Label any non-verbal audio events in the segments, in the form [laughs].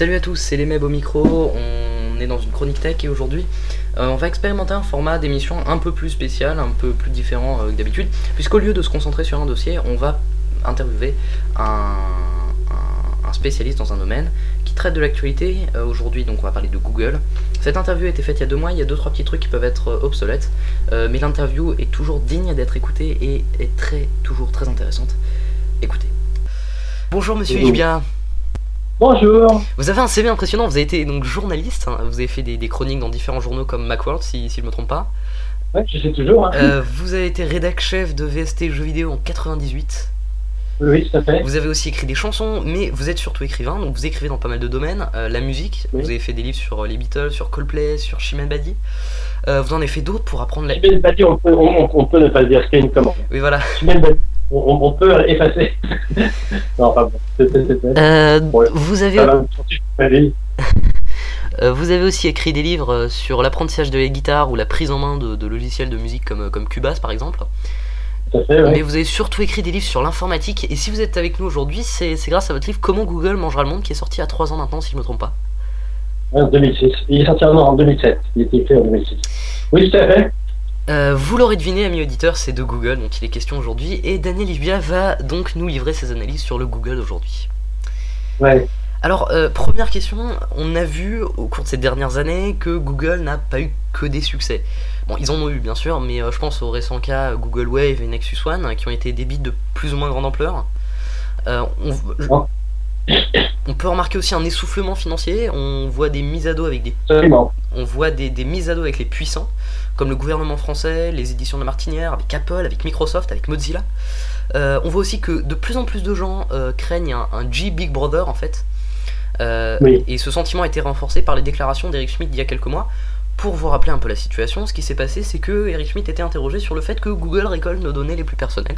Salut à tous, c'est les Meb au micro, on est dans une chronique tech et aujourd'hui euh, on va expérimenter un format d'émission un peu plus spécial, un peu plus différent euh, que d'habitude, puisqu'au lieu de se concentrer sur un dossier, on va interviewer un, un- un spécialiste dans un domaine qui traite de l'actualité. Euh, aujourd'hui donc on va parler de Google. Cette interview a été faite il y a deux mois, il y a deux trois petits trucs qui peuvent être euh, obsolètes, mais l'interview est toujours digne d'être écoutée et est très toujours très intéressante. Écoutez. Bonjour monsieur Bonjour. Bonjour. Vous avez un CV impressionnant, vous avez été donc journaliste, hein, vous avez fait des, des chroniques dans différents journaux comme Macworld si, si je me trompe pas. Ouais, je sais toujours. hein. Euh, vous avez été rédac chef de VST jeux vidéo en 98. Oui, tout à fait. Vous avez aussi écrit des chansons, mais vous êtes surtout écrivain, donc vous écrivez dans pas mal de domaines. Euh, la musique, Oui. vous avez fait des livres sur euh, les Beatles, sur Coldplay, sur Chimène Badi. Vous en avez fait d'autres pour apprendre la... Chimène Badi, on peut, on, on peut ne pas dire, c'est une commande. Oui voilà. Chimène Badi, on, peut effacer. [laughs] non, enfin bon, Euh, Ouais. vous, avez, [laughs] vous aussi écrit des livres euh, sur l'apprentissage de la guitare ou la prise en main de, de logiciels de musique comme, euh, comme Cubase par exemple. Fait, ouais. Mais vous avez surtout écrit des livres sur l'informatique, et si vous êtes avec nous aujourd'hui, c'est grâce à votre livre Comment Google mangera le monde, qui est sorti à 3 ans maintenant, si je me trompe pas. En 2006. Il est sorti en, en 2007. Il était écrit en 2006. Oui, tout à fait. Euh, vous l'aurez deviné, ami auditeur, c'est de Google dont il est question aujourd'hui, et Daniel Livia va donc nous livrer ses analyses sur le Google d'aujourd'hui. Ouais. Alors, euh, première question, on a vu au cours de ces dernières années que Google n'a pas eu que des succès. Bon, ils en ont eu bien sûr, mais euh, je pense aux récents cas Google Wave et Nexus One, hein, qui ont été des bits de plus ou moins grande ampleur. Euh, on, je- Oh. on peut remarquer aussi un essoufflement financier, on voit des mises à dos avec des Absolument. on voit des, des mises à dos avec les puissants, comme le gouvernement français, les éditions de Martinière, avec Apple, avec Microsoft, avec Mozilla. Euh, on voit aussi que de plus en plus de gens euh, craignent un, un G Big Brother en fait. Euh, Oui. Et ce sentiment a été renforcé par les déclarations d'Eric Schmidt d'il y a quelques mois. Pour vous rappeler un peu la situation, ce qui s'est passé, c'est que Eric Schmidt était interrogé sur le fait que Google récolte nos données les plus personnelles.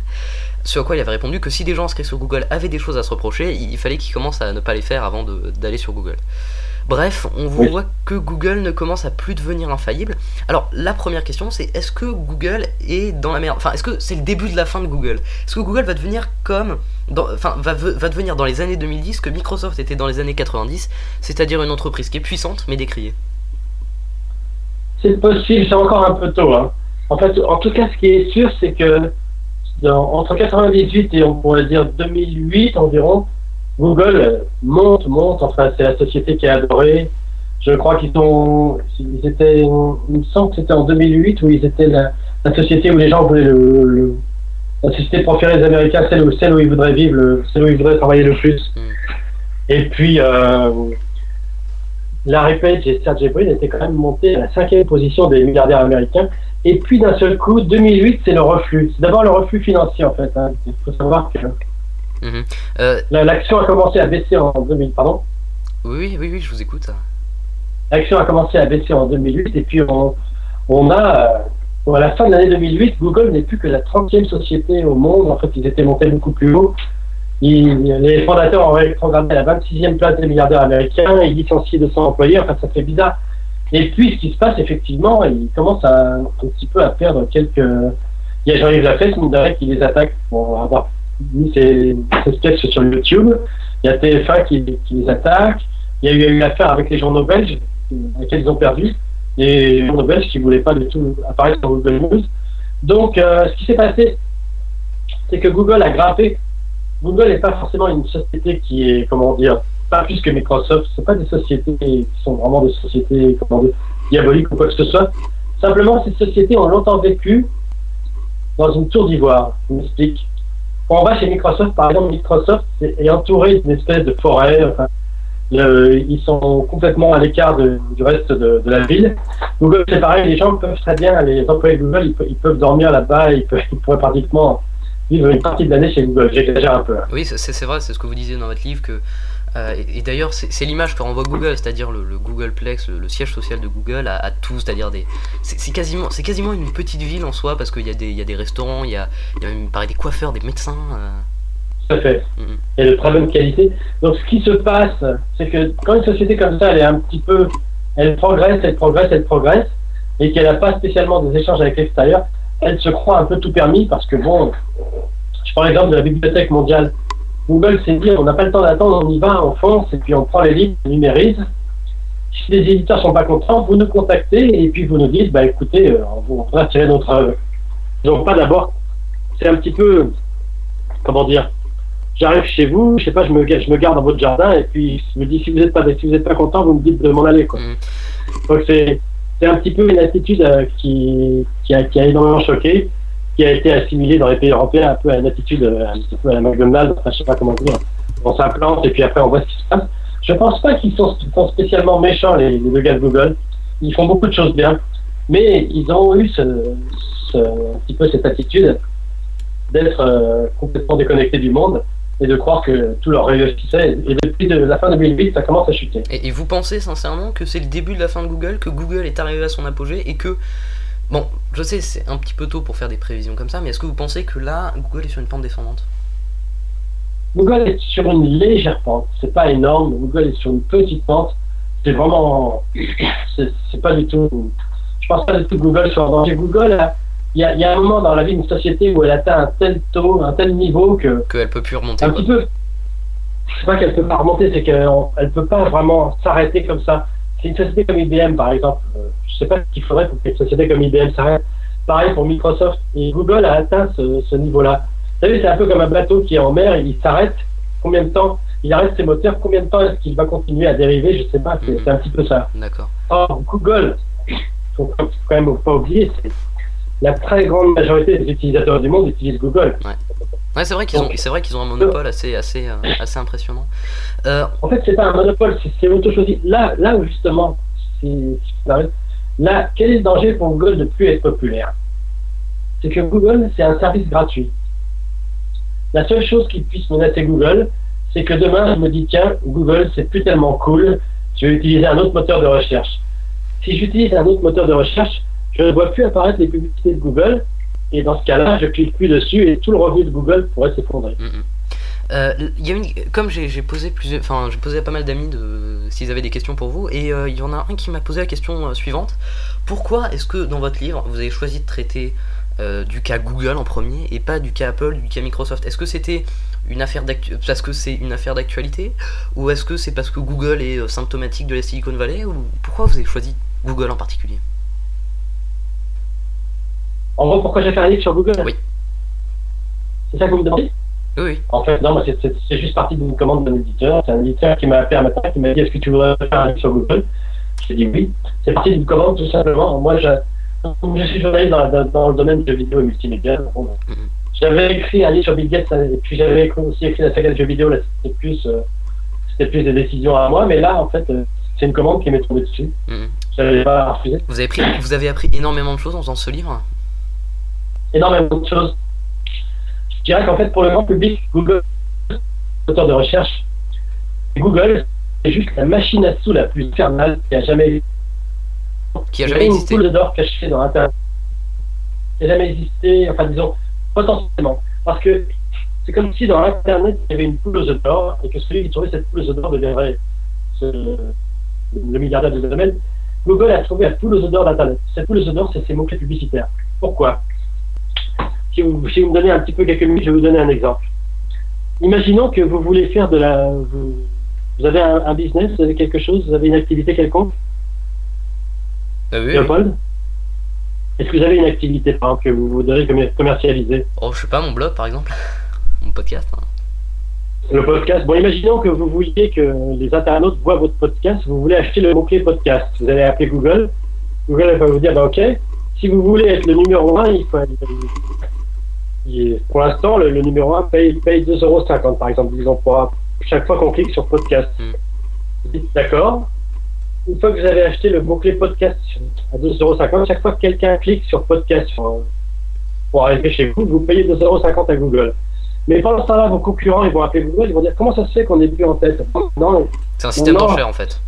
Ce à quoi il avait répondu que si des gens inscrits sur Google avaient des choses à se reprocher, il fallait qu'ils commencent à ne pas les faire avant d'aller sur Google. Bref, on Oui. voit que Google ne commence à plus devenir infaillible. Alors, la première question, c'est est-ce que Google est dans la merde? Enfin, est-ce que c'est le début de la fin de Google? Est-ce que Google va devenir comme. dans- Enfin, va, va devenir dans les années 2010 que Microsoft était dans les années 90, c'est-à-dire une entreprise qui est puissante mais décriée? C'est possible, c'est encore un peu tôt. Hein. En fait, en tout cas, ce qui est sûr, c'est que dans- entre 98 et on pourrait dire 2008 environ, Google euh, monte, monte. Enfin, c'est la société qui a adoré. Je crois qu'ils sont, ils étaient, il me semble que c'était en 2008 où ils étaient la, la société où les gens voulaient le, le- la société préférée des Américains, celle où, celle où ils voudraient vivre, le- celle où ils voudraient travailler le plus. Mm. Et puis, euh, Larry Page et Sergey Brin étaient quand même montés à la cinquième position des milliardaires américains. Et puis d'un seul coup, 2008, c'est le reflux. C'est d'abord le reflux financier en fait. hein. Il faut savoir que Mhm. Euh, la- l'action a commencé à baisser en 2000. Pardon. oui, oui, oui, je vous écoute. L'action a commencé à baisser en 2008 et puis on, on a, euh, bon, à la fin de l'année 2008, Google n'est plus que la 30e société au monde. En fait, ils étaient montés beaucoup plus haut. Ils- les fondateurs ont rétrogradé à la 26e place des milliardaires américains. Ils licencient 200 employés. Enfin, ça fait bizarre. Et puis, ce qui se passe, effectivement, ils commencent à, un petit peu à perdre quelques. Il y a Jean-Yves Lafesse, qui les attaque pour avoir mis ses, ses sketchs sur YouTube. Il y a TF1 qui, les attaque. Il y a eu, eu l'affaire avec les journaux belges, lesquels ils ont perdu. Les journaux belges qui ne voulaient pas du tout apparaître sur Google News. Donc, euh, ce qui s'est passé, c'est que Google a grimpé. Google n'est pas forcément une société qui est, comment dire, pas plus que Microsoft. Ce pas des sociétés qui sont vraiment des sociétés, comment dire, diaboliques ou quoi que ce soit. Simplement, ces sociétés ont longtemps vécu dans une tour d'ivoire. Je m'explique. On va chez Microsoft, par exemple, Microsoft est entouré d'une espèce de forêt. Ils sont complètement à l'écart du reste de, la ville. Google, c'est pareil, les gens peuvent très bien, les employés de Google, ils, pe- ils peuvent dormir là-bas, ils, pourraient pratiquement vivre une partie de l'année chez Google. J'exagère un peu. hein. Oui, c'est vrai, c'est ce que vous disiez dans votre livre que. Euh, et et d'ailleurs, c'est l'image que renvoie Google, c'est-à-dire le, le Googleplex, le, le siège social de Google, à, à tout, c'est-à-dire des. C'est quasiment, quasiment une petite ville en soi, parce qu'il y, a des- il y a des restaurants, il y a, il y a même pareil, des coiffeurs, des médecins. euh, Tout à fait. Mhm. Et de très bonne qualité. Donc, ce qui se passe, c'est que quand une société comme ça, elle est un petit peu. Elle progresse, elle progresse, elle progresse, et qu'elle n'a pas spécialement des échanges avec l'extérieur, elle se croit un peu tout permis parce que, bon, je prends l'exemple de la Bibliothèque mondiale. Google s'est dit, on n'a pas le temps d'attendre, on y va, on fonce, et puis on prend les livres, on numérise. Si les éditeurs sont pas contents, vous nous contactez, et puis vous nous dites, bah écoutez, euh, on va tirer notre. Donc pas d'abord, c'est un petit peu, comment dire, j'arrive chez vous, je sais pas, je me, je me garde dans votre jardin, et puis je me dis, si vous n'êtes pas, si vous êtes pas content, vous me dites de m'en aller, quoi. Mm. Donc c'est, c'est un petit peu une attitude euh, qui, qui, a, qui a énormément choqué, qui a été assimilée dans les pays européens un peu à une attitude euh, un petit peu à la McDonald's, enfin je sais pas comment dire. On s'implante et puis après on voit ce qui se passe. Je pense pas qu'ils sont, spécialement méchants les, les deux gars de Google. Ils font beaucoup de choses bien, mais ils ont eu un petit peu cette attitude d'être euh, complètement déconnectés du monde et de croire que tout leur réussissait. Et depuis de la fin 2008, ça commence à chuter. Et vous pensez sincèrement que c'est le début de la fin de Google, que Google est arrivé à son apogée et que. Bon, je sais, c'est un petit peu tôt pour faire des prévisions comme ça, mais est-ce que vous pensez que là, Google est sur une pente descendante? Google est sur une légère pente. C'est pas énorme. Google est sur une petite pente. C'est vraiment, [coughs] c'est pas du tout. Je pense pas du tout que Google soit en danger. Google, a- il y a, il y a un moment dans la vie d'une société où elle atteint un tel taux, un tel niveau que Qu'elle peut plus remonter un quoi. petit peu. C'est pas qu'elle peut pas remonter, c'est qu'elle elle peut pas vraiment s'arrêter comme ça. C'est une société comme IBM par exemple. Sais pas ce qu'il faudrait pour qu'une société comme IBM s'arrête. Pareil pour Microsoft. Et Google a atteint ce, ce niveau-là. Vous savez, c'est un peu comme un bateau qui est en mer, il s'arrête. Combien de temps il arrête ses moteurs? Combien de temps est-ce qu'il va continuer à dériver? Je sais pas. C'est un petit peu ça. D'accord. Or, Google, faut quand même pas oublier, la très grande majorité des utilisateurs du monde utilisent Google. Ouais, c'est vrai qu'ils ont, c'est vrai qu'ils ont un monopole assez, assez, euh, assez impressionnant. Euh, En fait, c'est pas un monopole, c'est- c'est auto-choisi. Là, là où justement, si, si là, quel est le danger pour Google de plus être populaire? C'est que Google, c'est un service gratuit. La seule chose qui puisse menacer Google, c'est que demain, je me dis, tiens, Google, c'est plus tellement cool, je vais utiliser un autre moteur de recherche. Si j'utilise un autre moteur de recherche, je ne vois plus apparaître les publicités de Google, et dans ce cas-là, je clique plus dessus et tout le revenu de Google pourrait s'effondrer. Euh, comme j'ai posé plusieurs, enfin j'ai posé à pas mal d'amis de s'ils avaient des questions pour vous. Et euh, il y en a un qui m'a posé la question euh, suivante. Pourquoi est-ce que dans votre livre vous avez choisi de traiter euh, du cas Google en premier et pas du cas Apple, du cas Microsoft? Est-ce que c'était une affaire d'actu- parce que c'est une affaire d'actualité? Ou est-ce que c'est parce que Google est symptomatique de la Silicon Valley? Ou pourquoi vous avez choisi Google en particulier? En gros, pourquoi j'ai fait un livre sur Google? Oui. C'est ça que vous me demandez? Oui. En fait, non, moi, c'est- juste parti d'une commande d'un éditeur. C'est un éditeur qui m'a appelé un matin, qui m'a dit Est-ce que tu voudrais faire un livre sur Google? J'ai dit oui. C'est parti d'une commande, tout simplement. Moi, je, je suis journaliste dans, dans- dans le domaine de jeux vidéo et multimédia. Bon, Mhm. J'avais écrit un livre sur Bill Gates, et puis j'avais aussi écrit la saga de jeux vidéo. Là, c'était plus, euh, c'était plus des décisions à moi. Mais là, en fait, euh, c'est une commande qui m'est tombée dessus. Mhm. Je n'avais pas refusé. Vous avez pris, vous avez appris énormément de choses en faisant ce livre? Énormément de choses. Je dirais qu'en fait, pour le grand public, Google, moteur de recherche, Google, c'est juste la machine à sous la plus infernale qui a jamais qui a jamais une existé. poule d'or cachée dans Internet. Qui n'a jamais existé, enfin disons, potentiellement. Parce que c'est comme si dans Internet, il y avait une poule aux œufs d'or, et que celui qui trouvait cette poule aux œufs d'or deviendrait ce- le milliardaire du domaine. Google a trouvé la poule aux œufs d'or d'Internet. Cette poule aux œufs d'or, c'est ses mots-clés publicitaires. Pourquoi? Si vous, si vous me donnez un petit peu quelques minutes, je vais vous donner un exemple. Imaginons que vous voulez faire de la... Vous, vous avez un, un business, vous avez quelque chose, vous avez une activité quelconque, Ah. Léopold Est-ce que vous avez une activité, par exemple, que vous commer- commercialiser? Oh, je sais pas, mon blog par exemple, [laughs] mon podcast. hein. Le podcast. Bon, imaginons que vous vouliez que les internautes voient votre podcast, vous voulez acheter le mot-clé podcast. Vous allez appeler Google. Google va vous dire, bah, OK, si vous voulez être le numéro 1, il faut... pour l'instant, le, le numéro 1 paye, paye 2,50€, par exemple, disons, pour chaque fois qu'on clique sur podcast. Mm. Vous dites, d'accord. Une fois que vous avez acheté le mot-clé podcast à 2,50€, chaque fois que quelqu'un clique sur podcast sur- pour arriver chez vous, vous payez 2,50€ à Google. Mais pendant ce temps-là, vos concurrents, ils vont appeler Google, ils vont dire comment ça se fait qu'on n'est plus en tête? Non, C'est un système d'enchères en fait.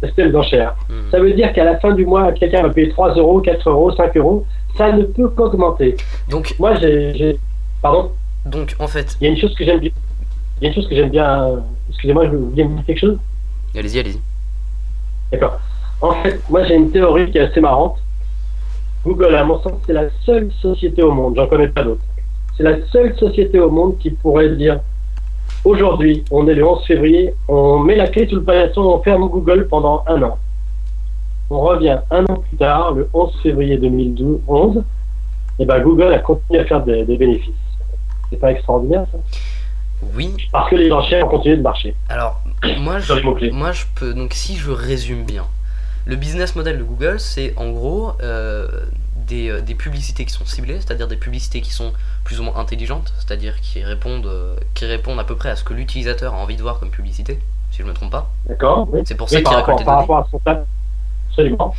C'est système d'enchères. Hmm. Ça veut dire qu'à la fin du mois, quelqu'un va payer 3 euros, 4 euros, 5 euros. Ça ne peut qu'augmenter. Donc, Moi, j'ai. Pardon? donc en fait, Il y a une chose que j'aime bien. Il y a une chose que j'aime bien. Excusez-moi, je voulais me dire quelque chose? allez-y, allez-y. D'accord. En fait, moi, j'ai une théorie qui est assez marrante. Google, à mon sens, c'est la seule société au monde, j'en connais pas d'autres. C'est la seule société au monde qui pourrait dire Aujourd'hui, on est le 11 février, on met la clé sous le paillasson, on ferme Google pendant un an. On revient un an plus tard, le 11 février 2011, et ben Google a continué à faire des, des bénéfices. C'est pas extraordinaire ça? Oui. Parce que les enchères ont continué de marcher. Alors, moi je, moi je peux. Donc, si je résume bien, le business model de Google, c'est en gros euh, des, euh, des publicités qui sont ciblées, c'est-à-dire des publicités qui sont plus ou moins intelligentes, c'est-à-dire qui répondent, euh, qui répondent à peu près à ce que l'utilisateur a envie de voir comme publicité, si je me trompe pas. D'accord oui. C'est pour ça qu'il récolte des par données. rapport à son. Absolument.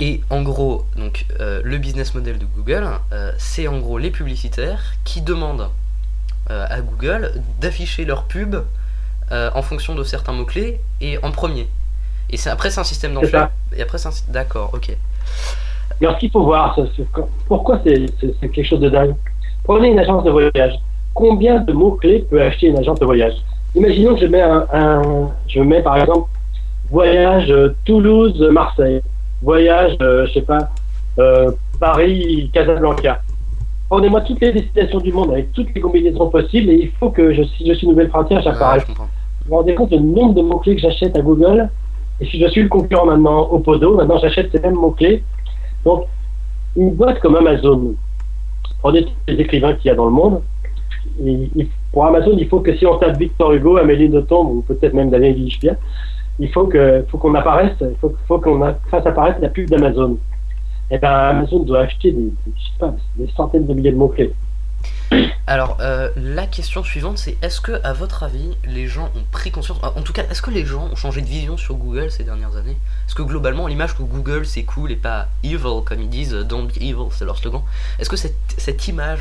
Et en gros, donc euh, le business model de Google, euh, c'est en gros les publicitaires qui demandent euh, à Google d'afficher leur pub en fonction de certains mots-clés et en premier. Et c'est après c'est un système d'enchères. ça. Et après c'est un sy- d'accord, ok. Alors, ce qu'il faut voir, c'est- pourquoi c'est c'est- c'est quelque chose de dingue? Prenez une agence de voyage. Combien de mots-clés peut acheter une agence de voyage? Imaginons que je mets, un, un- je mets par exemple voyage euh, Toulouse-Marseille, voyage, euh, je sais pas, euh, Paris-Casablanca. Prenez-moi toutes les destinations du monde avec toutes les combinaisons possibles et il faut que je, si je suis nouvelle frontière, j'apparaisse. Vous vous rendez compte du nombre de mots-clés que j'achète à Google? Et si je suis le concurrent maintenant au Podo, maintenant j'achète ces mêmes mots-clés. Donc, une boîte comme Amazon, prenez tous les écrivains qu'il y a dans le monde. Et, pour Amazon, il faut que si on tape Victor Hugo, Amélie Nothomb, ou peut-être même Daniel Guichepierre, il faut que faut apparaisse, il faut, qu'on fasse apparaître la pub d'Amazon. Et ben Amazon doit acheter des, des- centaines de milliers de mots-clés. Alors euh, la question suivante c'est est-ce que à votre avis les gens ont pris conscience, en tout cas est-ce que les gens ont changé de vision sur Google ces dernières années? Est-ce que globalement l'image que Google c'est cool et pas evil comme ils disent, euh, don't be evil c'est leur slogan, est-ce que cette, image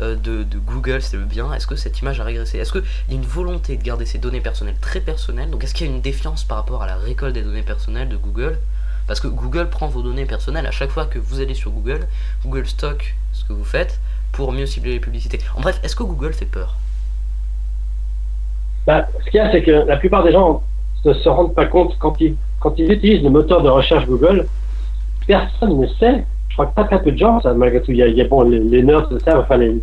euh, de, de Google c'est le bien, est-ce que cette image a régressé? Est-ce qu'il y a une volonté de garder ces données personnelles très personnelles? Donc est-ce qu'il y a une défiance par rapport à la récolte des données personnelles de Google? Parce que Google prend vos données personnelles à chaque fois que vous allez sur Google, Google stocke ce que vous faites pour mieux cibler les publicités. En bref, est-ce que Google fait peur? Bah, ce qu'il y a, c'est que la plupart des gens ne se rendent pas compte quand ils, quand ils utilisent le moteur de recherche Google, personne ne sait. Je crois que très très peu de gens, ça, malgré tout, il y a, il y a, bon, les, les nerds le savent, enfin les,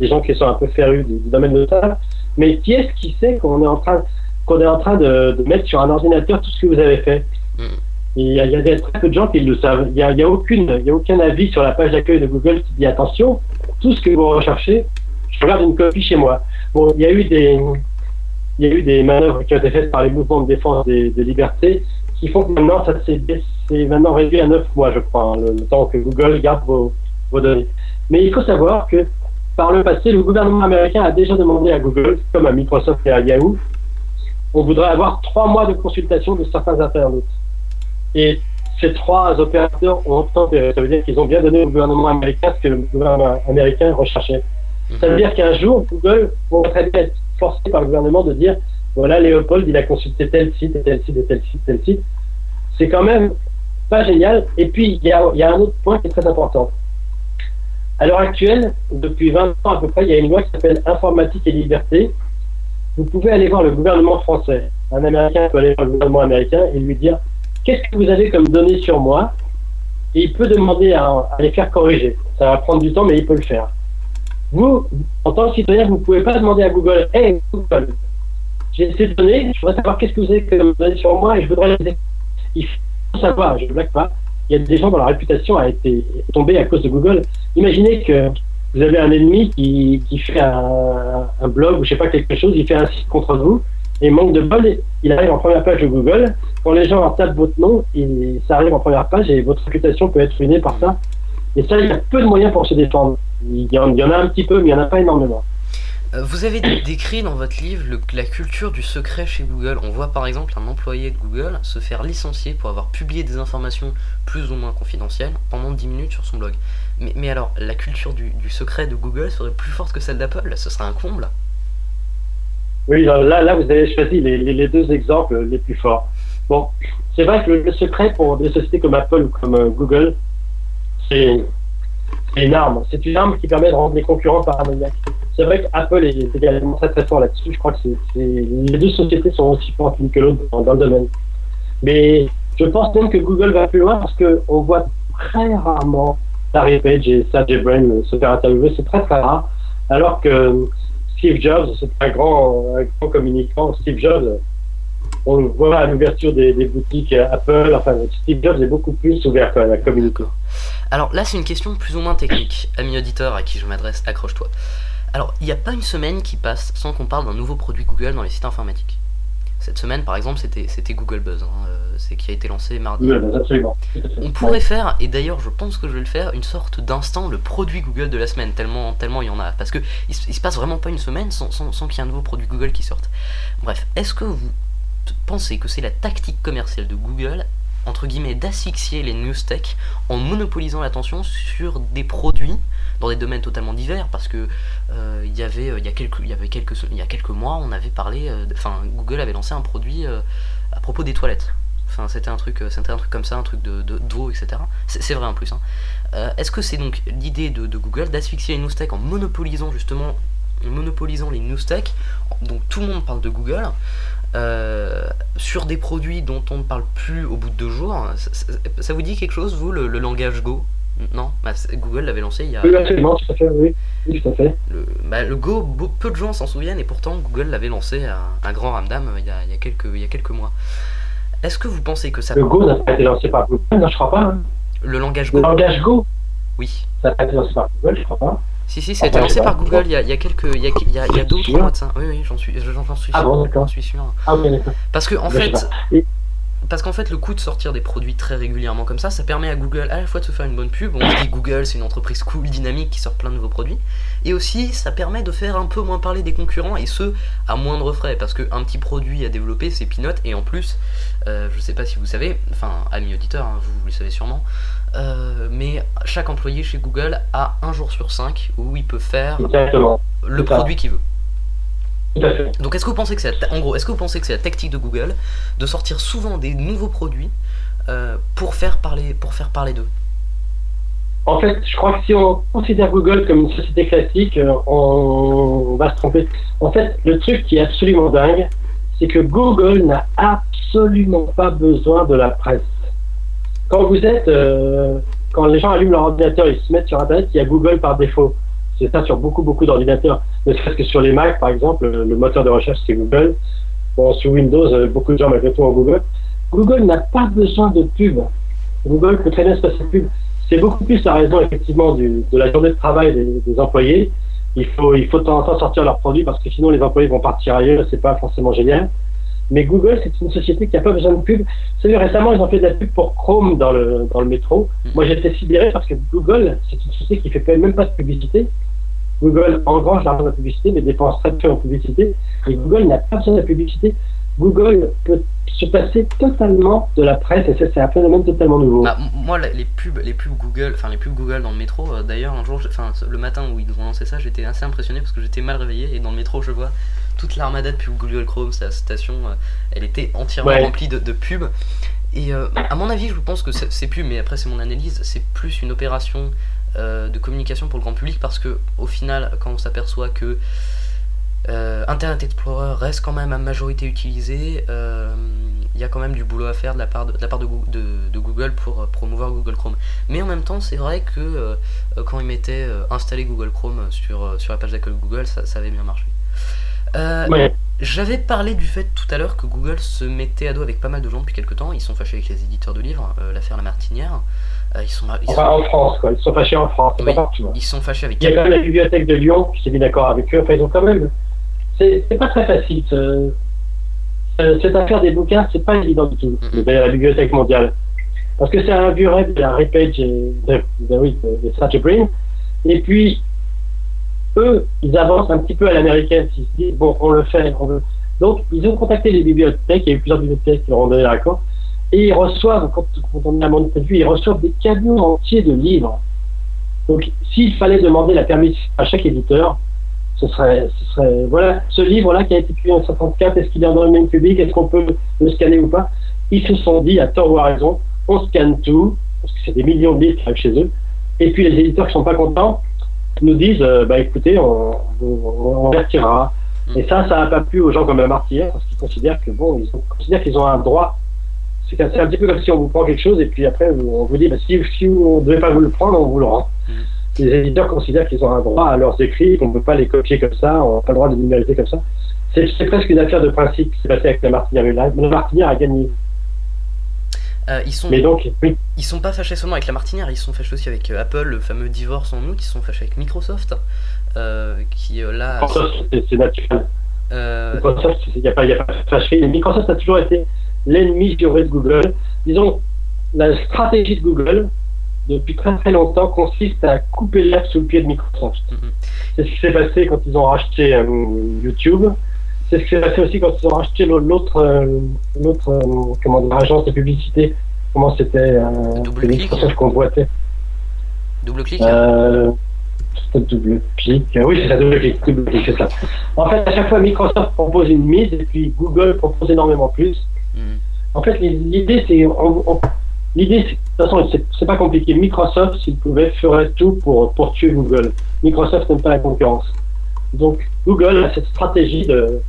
les gens qui sont un peu férus du, du domaine de ça. Mais qui est-ce qui sait qu'on est en train, qu'on est en train de, de, mettre sur un ordinateur tout ce que vous avez fait? Mm. Et il y a, il y a des, très peu de gens qui le savent. Il n'y a, il y a, aucune, il y a aucun avis sur la page d'accueil de Google qui dit attention, tout ce que vous recherchez, je regarde une copie chez moi. Bon, il y a eu des, il y a eu des manœuvres qui ont été faites par les mouvements de défense des, libertés qui font que maintenant, ça s'est maintenant réduit à 9 mois, je crois, hein, le, le, temps que Google garde vos, vos, données. Mais il faut savoir que par le passé, le gouvernement américain a déjà demandé à Google, comme à Microsoft et à Yahoo, on voudrait avoir trois mois de consultation de certains internautes. Et ces trois opérateurs ont obtenu, ça veut dire qu'ils ont bien donné au gouvernement américain ce que le gouvernement américain recherchait. Ça veut dire qu'un jour, Google pourrait très bien être forcé par le gouvernement de dire voilà, Léopold, il a consulté tel site, et tel site, et tel site, tel site. C'est quand même pas génial. Et puis, il y a, y a un autre point qui est très important. À l'heure actuelle, depuis 20 ans à peu près, il y a une loi qui s'appelle Informatique et Liberté. Vous pouvez aller voir le gouvernement français. Un Américain peut aller voir le gouvernement américain et lui dire qu'est-ce que vous avez comme données sur moi? Et il peut demander à, les faire corriger. Ça va prendre du temps, mais il peut le faire. Vous, en tant que citoyen, vous ne pouvez pas demander à Google Hey Google, j'ai ces données, je voudrais savoir qu'est-ce que vous avez comme données sur moi et je voudrais les. Il faut savoir, je ne blague pas, il y a des gens dont la réputation a été tombée à cause de Google. Imaginez que vous avez un ennemi qui, qui fait un, un, blog ou je sais pas quelque chose, il fait un site contre vous et manque de bol, il arrive en première page de Google. Quand les gens tapent votre nom, ça arrive en première page et votre réputation peut être ruinée par ça. Et ça, il y a peu de moyens pour se défendre. Il y en, a un petit peu, mais il n'y en a pas énormément. Euh, Vous avez décrit dans votre livre la culture du secret chez Google. On voit par exemple un employé de Google se faire licencier pour avoir publié des informations plus ou moins confidentielles pendant 10 minutes sur son blog. Mais, alors, la culture du, secret de Google serait plus forte que celle d'Apple? Ce serait un comble? Oui, là, là vous avez choisi les, deux exemples les plus forts. Bon, c'est vrai que le, secret pour des sociétés comme Apple ou comme euh, Google, c'est une arme. C'est une arme qui permet de rendre les concurrents paranoïaques. C'est vrai qu'Apple est également très très fort là-dessus. Je crois que les deux sociétés sont aussi fortes l'une que l'autre dans, le domaine. Mais je pense même que Google va plus loin parce qu'on voit très rarement Larry Page et Sergey Brin se faire interviewer. C'est très très rare. Alors que Steve Jobs, c'est un grand, un grand communicant. Steve Jobs, on le voit à l'ouverture des, boutiques Apple. Enfin, Steve Jobs est beaucoup plus ouvert à communiquer. Alors là, c'est une question plus ou moins technique. Ami auditeur à qui je m'adresse, accroche-toi. Alors, il n'y a pas une semaine qui passe sans qu'on parle d'un nouveau produit Google dans les sites informatiques. Cette semaine, par exemple, c'était, Google Buzz, hein, euh, c'est qui a été lancé mardi. Oui, absolument. On pourrait faire, et d'ailleurs je pense que je vais le faire, une sorte d'instant le produit Google de la semaine, tellement, tellement il y en a. Parce que il, se- il se passe vraiment pas une semaine sans, sans- sans qu'il y ait un nouveau produit Google qui sorte. Bref, est-ce que vous pensez que c'est la tactique commerciale de Google, entre guillemets, d'asphyxier les news tech en monopolisant l'attention sur des produits dans des domaines totalement divers parce que euh, y avait euh, il y a quelques il y avait quelques il y a quelques mois on avait parlé euh, de- enfin Google avait lancé un produit à propos des toilettes Enfin, c'était un truc, c'était un truc comme ça, un truc de de- d'eau, etc. C'est vrai en plus. hein. Est-ce que c'est donc l'idée de, de Google d'asphyxier les news tech en monopolisant justement, en monopolisant les news tech, donc tout le monde parle de Google euh, sur des produits dont on ne parle plus au bout de deux jours. Ça, ça- ça vous dit quelque chose, vous, le, le langage Go? Non, Bah, Google l'avait lancé il y a. Oui, absolument, tout à fait, oui. Oui, tout à fait. Le, bah, le Go, peu de gens s'en souviennent et pourtant Google l'avait lancé à un grand ramdam euh, il y a, il y a quelques, il y a quelques mois. Est-ce que vous pensez que ça. Le Go n'a pas été lancé par Google, non, je crois pas. hein. Le langage Le Go? langage Go, Oui. ça n'a pas été lancé par Google, je crois pas. Si, si, bah, lancé par. Google il y a, il y a quelques. Il y a, il y a, il y a deux ou Sûr trois mois de ça. Oui, oui, j'en suis, j'en Ah bon, d'accord. Suis sûr. Ah oui, d'accord. Parce que, en fait. Et- Parce qu'en fait, le coup de sortir des produits très régulièrement comme ça, ça permet à Google à la fois de se faire une bonne pub. On se dit Google, c'est une entreprise cool, dynamique qui sort plein de nouveaux produits. Et aussi, ça permet de faire un peu moins parler des concurrents et ce, à moindre frais. Parce qu'un petit produit à développer, c'est peanut. Et en plus, euh, je sais pas si vous savez, enfin, amis auditeurs, hein, vous, vous le savez sûrement, euh, mais chaque employé chez Google a un jour sur cinq où il peut faire Exactement, le produit qu'il veut. Donc est-ce que vous pensez que c'est la ta- en gros est-ce que vous pensez que c'est la tactique de Google de sortir souvent des nouveaux produits euh, pour faire parler pour faire parler d'eux? En fait, je crois que si on considère Google comme une société classique, euh, on va se tromper. En fait, le truc qui est absolument dingue, c'est que Google n'a absolument pas besoin de la presse. Quand vous êtes, euh, quand les gens allument leur ordinateur, ils se mettent sur Internet, il y a Google par défaut. C'est ça sur beaucoup, beaucoup d'ordinateurs. Ne serait-ce que sur les Mac, par exemple, le moteur de recherche, c'est Google. Bon, sur Windows, euh, beaucoup de gens, malgré tout, ont Google. Google n'a pas besoin de pub. Google peut très bien se passer de pub. C'est beaucoup plus la raison, effectivement, de la journée de travail des, des employés. Il faut, il faut de temps en temps sortir leurs produits parce que sinon les employés vont partir ailleurs, c'est pas forcément génial. Mais Google, c'est une société qui n'a pas besoin de pub. Vous savez, récemment, ils ont fait de la pub pour Chrome dans le, dans le métro. Moi, j'étais sidéré parce que Google, c'est une société qui fait même pas de publicité. Google engrange l'argent de la publicité, mais dépense très peu en publicité. Et Google n'a pas besoin de la publicité. Google peut se passer totalement de la presse, et ça, c'est un phénomène totalement nouveau. Bah, moi les pubs les pubs Google enfin les pubs Google dans le métro euh, d'ailleurs un jour enfin le matin où ils ont lancé ça j'étais assez impressionné parce que j'étais mal réveillé et dans le métro je vois toute l'armada de pubs Google Chrome la station euh, elle était entièrement Ouais. remplie de, de pubs et euh, à mon avis je pense que c'est- ces pubs mais après c'est mon analyse c'est plus une opération de communication pour le grand public parce que au final quand on s'aperçoit que euh, Internet Explorer reste quand même à majorité utilisé. euh, Il y a quand même du boulot à faire de la part de, de la part de, Goo- de- de Google pour euh, promouvoir Google Chrome. Mais en même temps, c'est vrai que quand ils mettaient installer Google Chrome sur, sur la page d'accueil Google, ça, ça avait bien marché. Ouais. J'avais parlé du fait tout à l'heure que Google se mettait à dos avec pas mal de gens depuis quelques temps. Ils sont fâchés avec les éditeurs de livres, euh, l'affaire La Martinière. Euh, ils, sont, ils, sont, Enfin, en France, quoi. Ils sont fâchés en France, Oui. pas partout. hein. ils sont fâchés avec Il y a quand même la bibliothèque de Lyon qui s'est mis d'accord avec eux. Enfin, ils ont quand même. C'est pas très facile. ce- ce- Cette affaire des bouquins, c'est pas évident du tout. Mhm. de la bibliothèque mondiale. Parce que c'est un vieux rêve de la Repage et de, de, oui, de. Et puis, eux, ils avancent un petit peu à l'américaine. Ils se disent, bon, on le fait, on veut. Donc, ils ont contacté les bibliothèques. Il y a eu plusieurs bibliothèques qui leur ont donné l'accord. Et ils reçoivent, quand, quand on a mon prévu, ils reçoivent des camions entiers de livres. Donc, s'il fallait demander la permission à chaque éditeur, ce serait, ce serait, voilà, ce livre-là qui a été publié en 54, est-ce qu'il est dans le domaine public, est-ce qu'on peut le scanner ou pas? Ils se sont dit, à tort ou à raison, on scanne tout, parce que c'est des millions de livres qui arrivent chez eux, et puis les éditeurs qui sont pas contents nous disent, euh, bah écoutez, on, on, on retirera. Et ça, ça n'a pas plu aux gens comme Martyr, parce qu'ils considèrent que bon, ils considèrent qu'ils ont un droit. C'est un petit peu comme si on vous prend quelque chose et puis après on vous dit, bah, si, si on ne devait pas vous le prendre, on vous le rend. Mhm. Les éditeurs considèrent qu'ils ont un droit à leurs écrits, qu'on ne peut pas les copier comme ça, on n'a pas le droit de les numériser comme ça. C'est presque une affaire de principe qui s'est passée avec la Martinière. La Martinière a gagné. Euh, ils sont, Mais donc, oui, ils sont pas fâchés seulement avec la Martinière, ils sont fâchés aussi avec euh, Apple, le fameux divorce en août, ils sont fâchés avec Microsoft, euh, qui euh, là. Microsoft, c'est- c'est naturel. Microsoft, il n'y a, pas- y a pas fâcherie. Microsoft a toujours été l'ennemi juré de Google. Disons, la stratégie de Google, depuis très très longtemps, consiste à couper l'herbe sous le pied de Microsoft. Mhm. C'est ce qui s'est passé quand ils ont racheté euh, YouTube. C'est ce qui s'est passé aussi quand ils ont racheté l'au- l'autre euh, l'autre euh, comment dire, agence de publicité. Comment c'était. Microsoft convoitait double clic. c'était double clic. Oui, c'est ça, double clic. Double clic, c'est ça. En fait, à chaque fois, Microsoft propose une mise et puis Google propose énormément plus. Mhm. En fait, l'idée, c'est. on- on- L'idée, de toute façon, c'est- pas compliqué. Microsoft, s'il pouvait, ferait tout pour, pour tuer Google. Microsoft n'aime pas la concurrence. Donc, Google a cette stratégie de,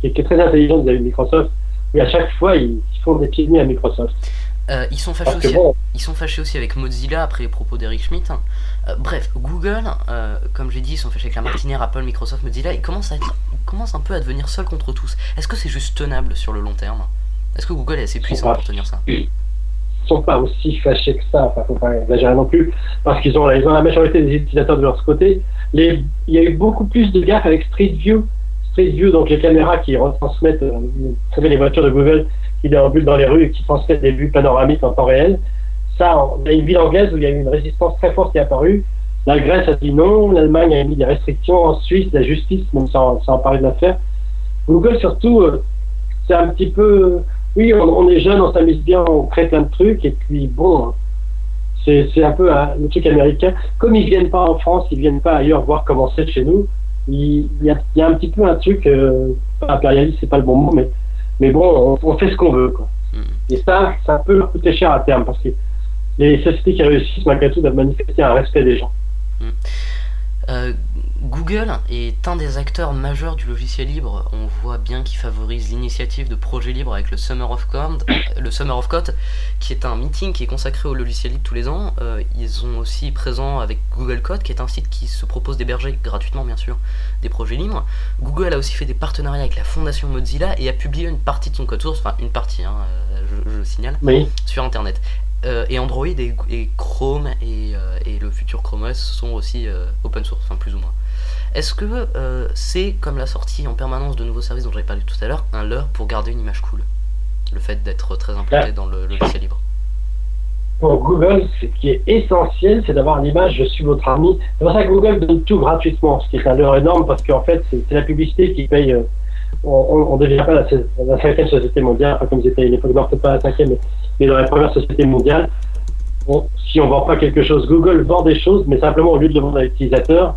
qui, est, qui est très intelligente vis-à-vis de Microsoft. Et à chaque fois, ils, ils font des pieds de nez à Microsoft. Euh, ils sont fâchés aussi. bon, Ils sont fâchés aussi avec Mozilla après les propos d'Eric Schmidt. Euh, bref, Google, euh, comme j'ai dit, ils sont fâchés avec la Martinière, Apple, Microsoft, Mozilla. Ils commencent, à être, ils commencent un peu à devenir seuls contre tous. Est-ce que c'est juste tenable sur le long terme? Est-ce que Google est assez puissant pour tenir ça? Sont pas aussi fâchés que ça. Enfin, faut pas exagérer non plus. Parce qu'ils ont, ils ont la majorité des utilisateurs de leur côté. Il y a eu beaucoup plus de gaffe avec Street View. Street View, donc les caméras qui retransmettent, euh, vous savez, les voitures de Google qui déambulent dans les rues et qui transmettent des vues panoramiques en temps réel. Ça, on- a une ville anglaise où il y a eu une résistance très forte qui est apparue. La Grèce a dit non, l'Allemagne a mis des restrictions, en Suisse, la justice, même sans, sans parler de l'affaire. Google, surtout, euh, c'est un petit peu. Oui, on, on est jeune, on s'amuse bien, on crée plein de trucs, et puis bon, c'est c'est un peu un, le truc américain. Comme ils viennent pas en France, ils viennent pas ailleurs voir comment c'est chez nous, il, il y, a, il y a un petit peu un truc, euh, pas impérialiste, c'est pas le bon mot, mais, mais bon, on, on fait ce qu'on veut. Quoi. Mhm. Et ça, ça peut leur coûter cher à terme, parce que les sociétés qui réussissent, malgré tout, doivent manifester un respect des gens. Euh, Google est un des acteurs majeurs du logiciel libre. On voit bien qu'il favorise l'initiative de projets libres avec le Summer of Code, [coughs] le Summer of Code, qui est un meeting qui est consacré au logiciel libre tous les ans. Euh, ils sont aussi présents avec Google Code, qui est un site qui se propose d'héberger gratuitement, bien sûr, des projets libres. Google a aussi fait des partenariats avec la fondation Mozilla et a publié une partie de son code source, enfin une partie, hein, euh, je, je le signale, Oui. sur Internet. Euh, et Android et, et Chrome et, euh, et le futur Chrome OS sont aussi open source, enfin plus ou moins. Est-ce que euh, c'est, comme la sortie en permanence de nouveaux services dont j'avais parlé tout à l'heure, un leurre pour garder une image cool? Le fait d'être très implanté dans le logiciel libre. Pour Google, ce qui est essentiel, c'est d'avoir l'image je suis votre ami. C'est pour ça que Google donne tout gratuitement, ce qui est un leurre énorme parce qu'en fait, c'est la publicité qui paye. euh, on ne devient pas la, la cinquième société mondiale, enfin, comme ils étaient à l'époque, non, peut-être pas la cinquième, mais, mais dans la première société mondiale. On- si on vend pas quelque chose, Google vend des choses, mais simplement au lieu de le vendre à l'utilisateur,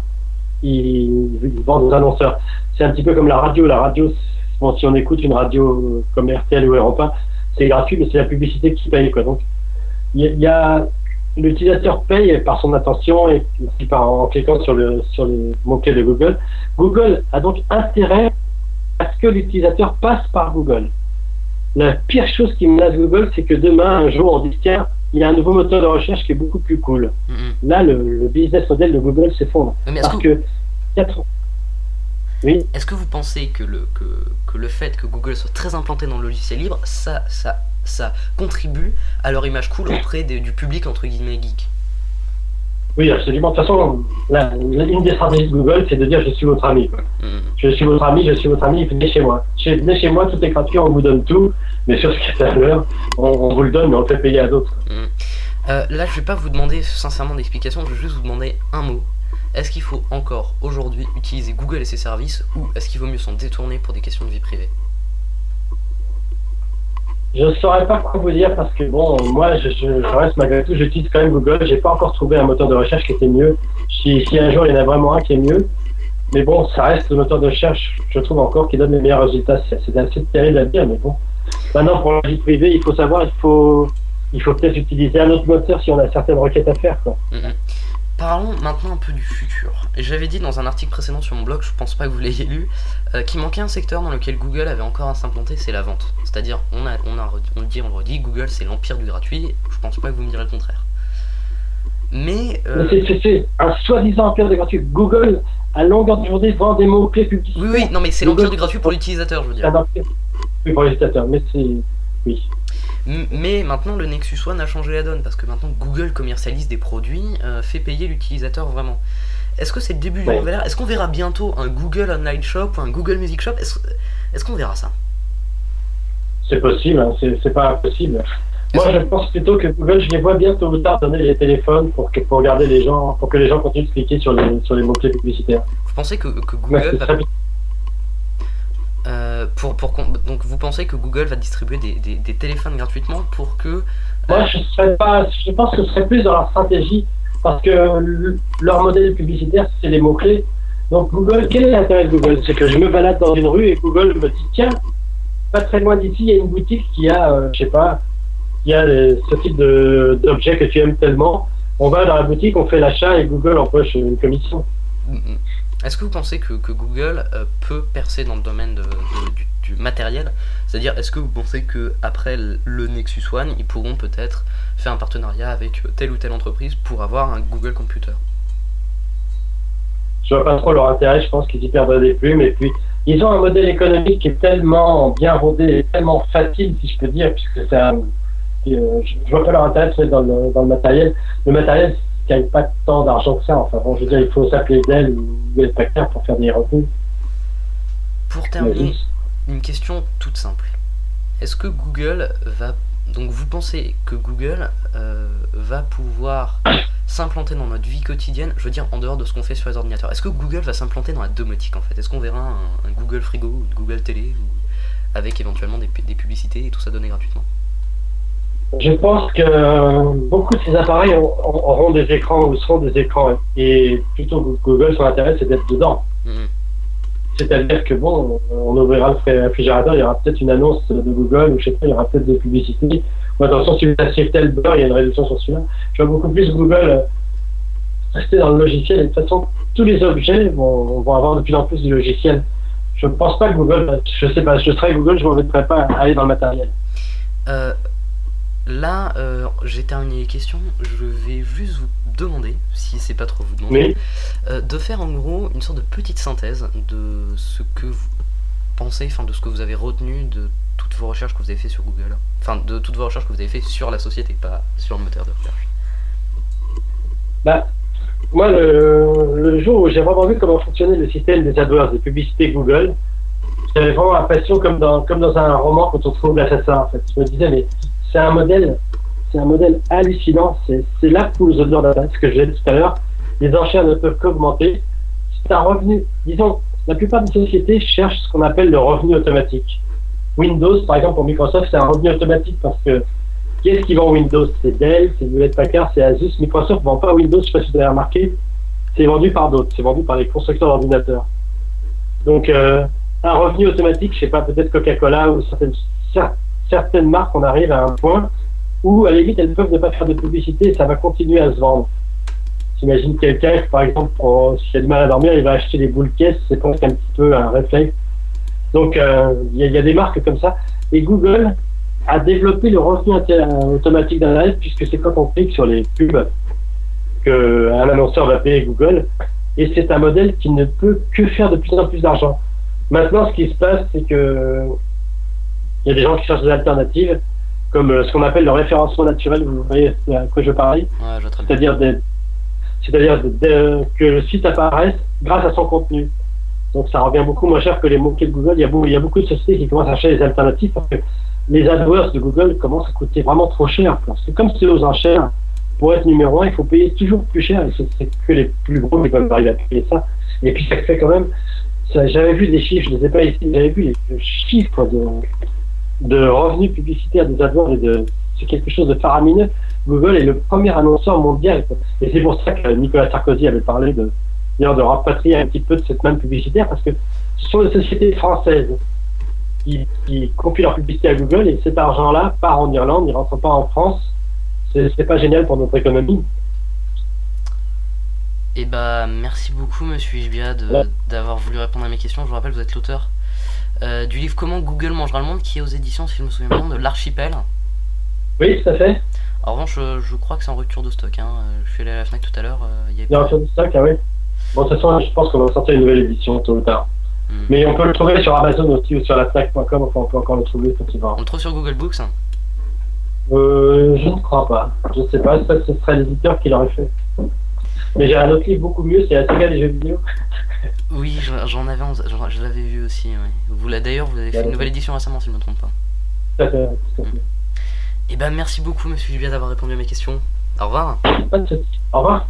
il, il vend aux annonceurs. C'est un petit peu comme la radio. La radio, bon, si on écoute une radio comme RTL ou Europa, c'est gratuit, mais c'est la publicité qui paye. Quoi. Donc, il y a- l'utilisateur paye par son attention et par en cliquant sur le sur les mots clés de Google. Google a donc intérêt à ce que l'utilisateur passe par Google. La pire chose qui menace Google, c'est que demain, un jour, on dit tiens, il y a un nouveau moteur de recherche qui est beaucoup plus cool. Là, le, le business model de Google s'effondre. Parce que, oui, est-ce que vous pensez que le, que, que le fait que Google soit très implanté dans le logiciel libre, ça, ça, ça contribue à leur image cool auprès des- du public entre guillemets geek? Oui, absolument. De toute façon, la, une des stratégies de Google, c'est de dire je suis votre ami. Je suis votre ami, je suis votre ami, venez chez moi. Chez- Venez chez moi, tout est gratuit, on vous donne tout. Mais sur ce qui est à l'heure, on, on vous le donne, mais on le fait payer à d'autres. Euh, là, je vais pas vous demander sincèrement d'explication, je vais juste vous demander un mot. Est-ce qu'il faut encore aujourd'hui utiliser Google et ses services ou est-ce qu'il vaut mieux s'en détourner pour des questions de vie privée? Je ne saurais pas quoi vous dire parce que bon, moi, je, je- je reste malgré tout, j'utilise quand même Google. J'ai pas encore trouvé un moteur de recherche qui était mieux. Si, si un jour il y en a vraiment un qui est mieux, mais bon, ça reste le moteur de recherche, je trouve encore, qui donne les meilleurs résultats. C'est assez terrible à dire, mais bon. Maintenant, pour la vie privée, il faut savoir, il faut, il faut peut-être utiliser un autre moteur si on a certaines requêtes à faire. Quoi. Mhm. Parlons maintenant un peu du futur. J'avais dit dans un article précédent sur mon blog, je pense pas que vous l'ayez lu, euh, qu'il manquait un secteur dans lequel Google avait encore à s'implanter, c'est la vente. C'est-à-dire, on, a, on, a, on le dit, on le redit, Google c'est l'empire du gratuit, je pense pas que vous me direz le contraire. Mais. euh, c'est- un soi-disant empire de gratuit. Google, à longueur de journée, vend des mots-clés publicitaires. Oui, oui, non, mais c'est l'empire du gratuit pour l'utilisateur, je veux dire. Oui, pour les utilisateurs, mais c'est. Oui. Mais maintenant, le Nexus One a changé la donne parce que maintenant Google commercialise des produits, euh, fait payer l'utilisateur vraiment. Est-ce que c'est le début Ouais. nouvel ère Est-ce qu'on verra bientôt un Google Online Shop ou un Google Music Shop? Est-ce qu'on verra ça? C'est possible, hein, c'est pas impossible. Moi, je pense plutôt que Google, je les vois bien tôt ou tard donner les téléphones pour que, pour garder les gens, pour que les gens continuent de cliquer sur les, sur les mots-clés publicitaires. Vous pensez que, que Google va. Euh, pour, pour qu'on- donc vous pensez que Google va distribuer des, des- des téléphones gratuitement pour que Moi, je serais pas, je pense que ce serait plus dans leur stratégie, parce que leur modèle publicitaire, c'est les mots-clés. Donc, Google, quel est l'intérêt de Google? C'est que je me balade dans une rue et Google me dit, tiens, pas très loin d'ici, il y a une boutique qui a, euh, je sais pas, qui a ce type d'objet que tu aimes tellement. On va dans la boutique, on fait l'achat et Google empoche une commission. Mm, Est-ce que vous pensez que, Google euh, peut percer dans le domaine du, matériel? C'est-à-dire, est-ce que vous pensez que après le Nexus One, ils pourront peut-être faire un partenariat avec euh, telle ou telle entreprise pour avoir un Google Computer? Je vois pas trop leur intérêt, je pense qu'ils y perdraient des plumes. Et puis, ils ont un modèle économique qui est tellement bien rodé, tellement facile, si je peux dire, puisque c'est un. euh, je vois pas leur intérêt dans le, matériel. Le matériel gagne pas tant d'argent que ça. Enfin bon, je veux dire, il faut s'appeler Dell ou Packard pour faire des revenus. Pour terminer, une question toute simple. Est-ce que Google va... Donc vous pensez que Google euh, va pouvoir s'implanter dans notre vie quotidienne, je veux dire en dehors de ce qu'on fait sur les ordinateurs? Est-ce que Google va s'implanter dans la domotique en fait? Est-ce qu'on verra un, un Google frigo ou une Google télé ou- avec éventuellement des, des publicités et tout ça donné gratuitement? Je pense que beaucoup de ces appareils ont- ont- auront des écrans ou seront des écrans. Et plutôt Google, son intérêt, c'est d'être dedans. Mhm. C'est-à-dire que bon, on ouvrira le réfrigérateur, il y aura peut-être une annonce de Google, ou je sais pas, il y aura peut-être des publicités. Ou attention, si vous achetez tel beurre, il y a une réduction sur celui-là. Je vois beaucoup plus Google euh, rester dans le logiciel. Et de toute façon, tous les objets vont, vont avoir de plus en plus de logiciels. Je ne pense pas que Google, je sais pas, je serais Google, je ne m'embêterais pas à aller dans le matériel. Euh, là, euh, j'ai terminé les questions. Je vais juste vous demander, si c'est pas trop vous demander, Mais euh, de faire en gros une sorte de petite synthèse de ce que vous pensez, enfin de ce que vous avez retenu de toutes vos recherches que vous avez fait sur Google. Enfin, de toutes vos recherches que vous avez fait sur la société, pas sur le moteur de recherche. Bah, moi, le, le jour où j'ai vraiment vu comment fonctionnait le système des AdWords, des publicités Google, j'avais vraiment l'impression comme dans, comme dans un roman quand on trouve l'assassin, en fait. Je me disais, mais c'est un modèle, c'est un modèle hallucinant, c'est la poule aux odeurs ce que je disais tout à l'heure. Les enchères ne peuvent qu'augmenter. C'est un revenu, disons, la plupart des sociétés cherchent ce qu'on appelle le revenu automatique. Windows, par exemple, pour Microsoft, c'est un revenu automatique parce que qui est-ce qui vend Windows? C'est Dell, c'est Hewlett Packard, c'est Asus. Microsoft ne vend pas Windows, je ne sais pas si vous avez remarqué. C'est vendu par d'autres, c'est vendu par les constructeurs d'ordinateurs. Donc, euh, un revenu automatique, je sais pas, peut-être Coca-Cola ou certaines, cer- certaines marques, on arrive à un point où, à la limite, elles peuvent ne pas faire de publicité et ça va continuer à se vendre. J'imagine quelqu'un par exemple, s'il a du mal à dormir, il va acheter des boules caisses, c'est presque un petit peu un réflexe. Donc, euh, il y, a- des marques comme ça. Et Google a développé le revenu automatique d'Internet, puisque c'est quand on clique sur les pubs qu'un annonceur va payer Google. Et c'est un modèle qui ne peut que faire de plus en plus d'argent. Maintenant, ce qui se passe, c'est que il y a des gens qui cherchent des alternatives, comme euh, ce qu'on appelle le référencement naturel, vous voyez à quoi je parle, Ouais, c'est-à-dire des- que le site apparaisse grâce à son contenu. Donc ça revient beaucoup moins cher que les mots-clés de Google. Il y, a beaucoup, il y a beaucoup de sociétés qui commencent à chercher des alternatives parce que les AdWords de Google commencent à coûter vraiment trop cher. Parce que comme c'est aux enchères, pour être numéro un, il faut payer toujours plus cher. Et c'est que les plus gros qui peuvent arriver à payer ça. Et puis ça fait quand même... J'avais vu des chiffres, je ne les ai pas ici, j'avais vu les les chiffres de, de revenus publicitaires des AdWords et de... C'est quelque chose de faramineux. Google est le premier annonceur mondial. Et c'est pour ça que Nicolas Sarkozy avait parlé de, de rapatrier un petit peu de cette manne publicitaire, parce que ce sont les sociétés françaises qui, qui confient leur publicité à Google, et cet argent-là part en Irlande, il ne rentre pas en France. C'est pas génial pour notre économie. Et bah, merci beaucoup, monsieur Ishbia, Ouais. d'avoir voulu répondre à mes questions. Je vous rappelle, vous êtes l'auteur du livre Comment Google mangera le monde, qui est aux éditions, si je me souviens bien, de l'Archipel. Oui, tout à fait. En revanche, euh, je crois que c'est en rupture de stock. Hein. Euh, Je suis allé à la Fnac tout à l'heure. euh, il y a film de stock, ah oui. Bon, de toute façon, je pense qu'on va sortir une nouvelle édition tôt ou tard. Hmm. Mais on peut le trouver sur Amazon aussi ou sur la Fnac.com, enfin on peut encore le trouver facilement. On le trouve sur Google Books. hein. Euh, je ne crois pas. Je sais pas, ça ce serait l'éditeur qui l'aurait fait. Mais j'ai un autre livre beaucoup mieux, c'est la saga des jeux vidéo. Oui, j'en avais, je l'avais vu aussi. ouais. Vous D'ailleurs, vous avez fait une nouvelle édition récemment, si je ne me trompe pas. Tout à fait, tout à fait. Et ben, merci beaucoup, Monsieur Julien, d'avoir répondu à mes questions. Au revoir. Au revoir.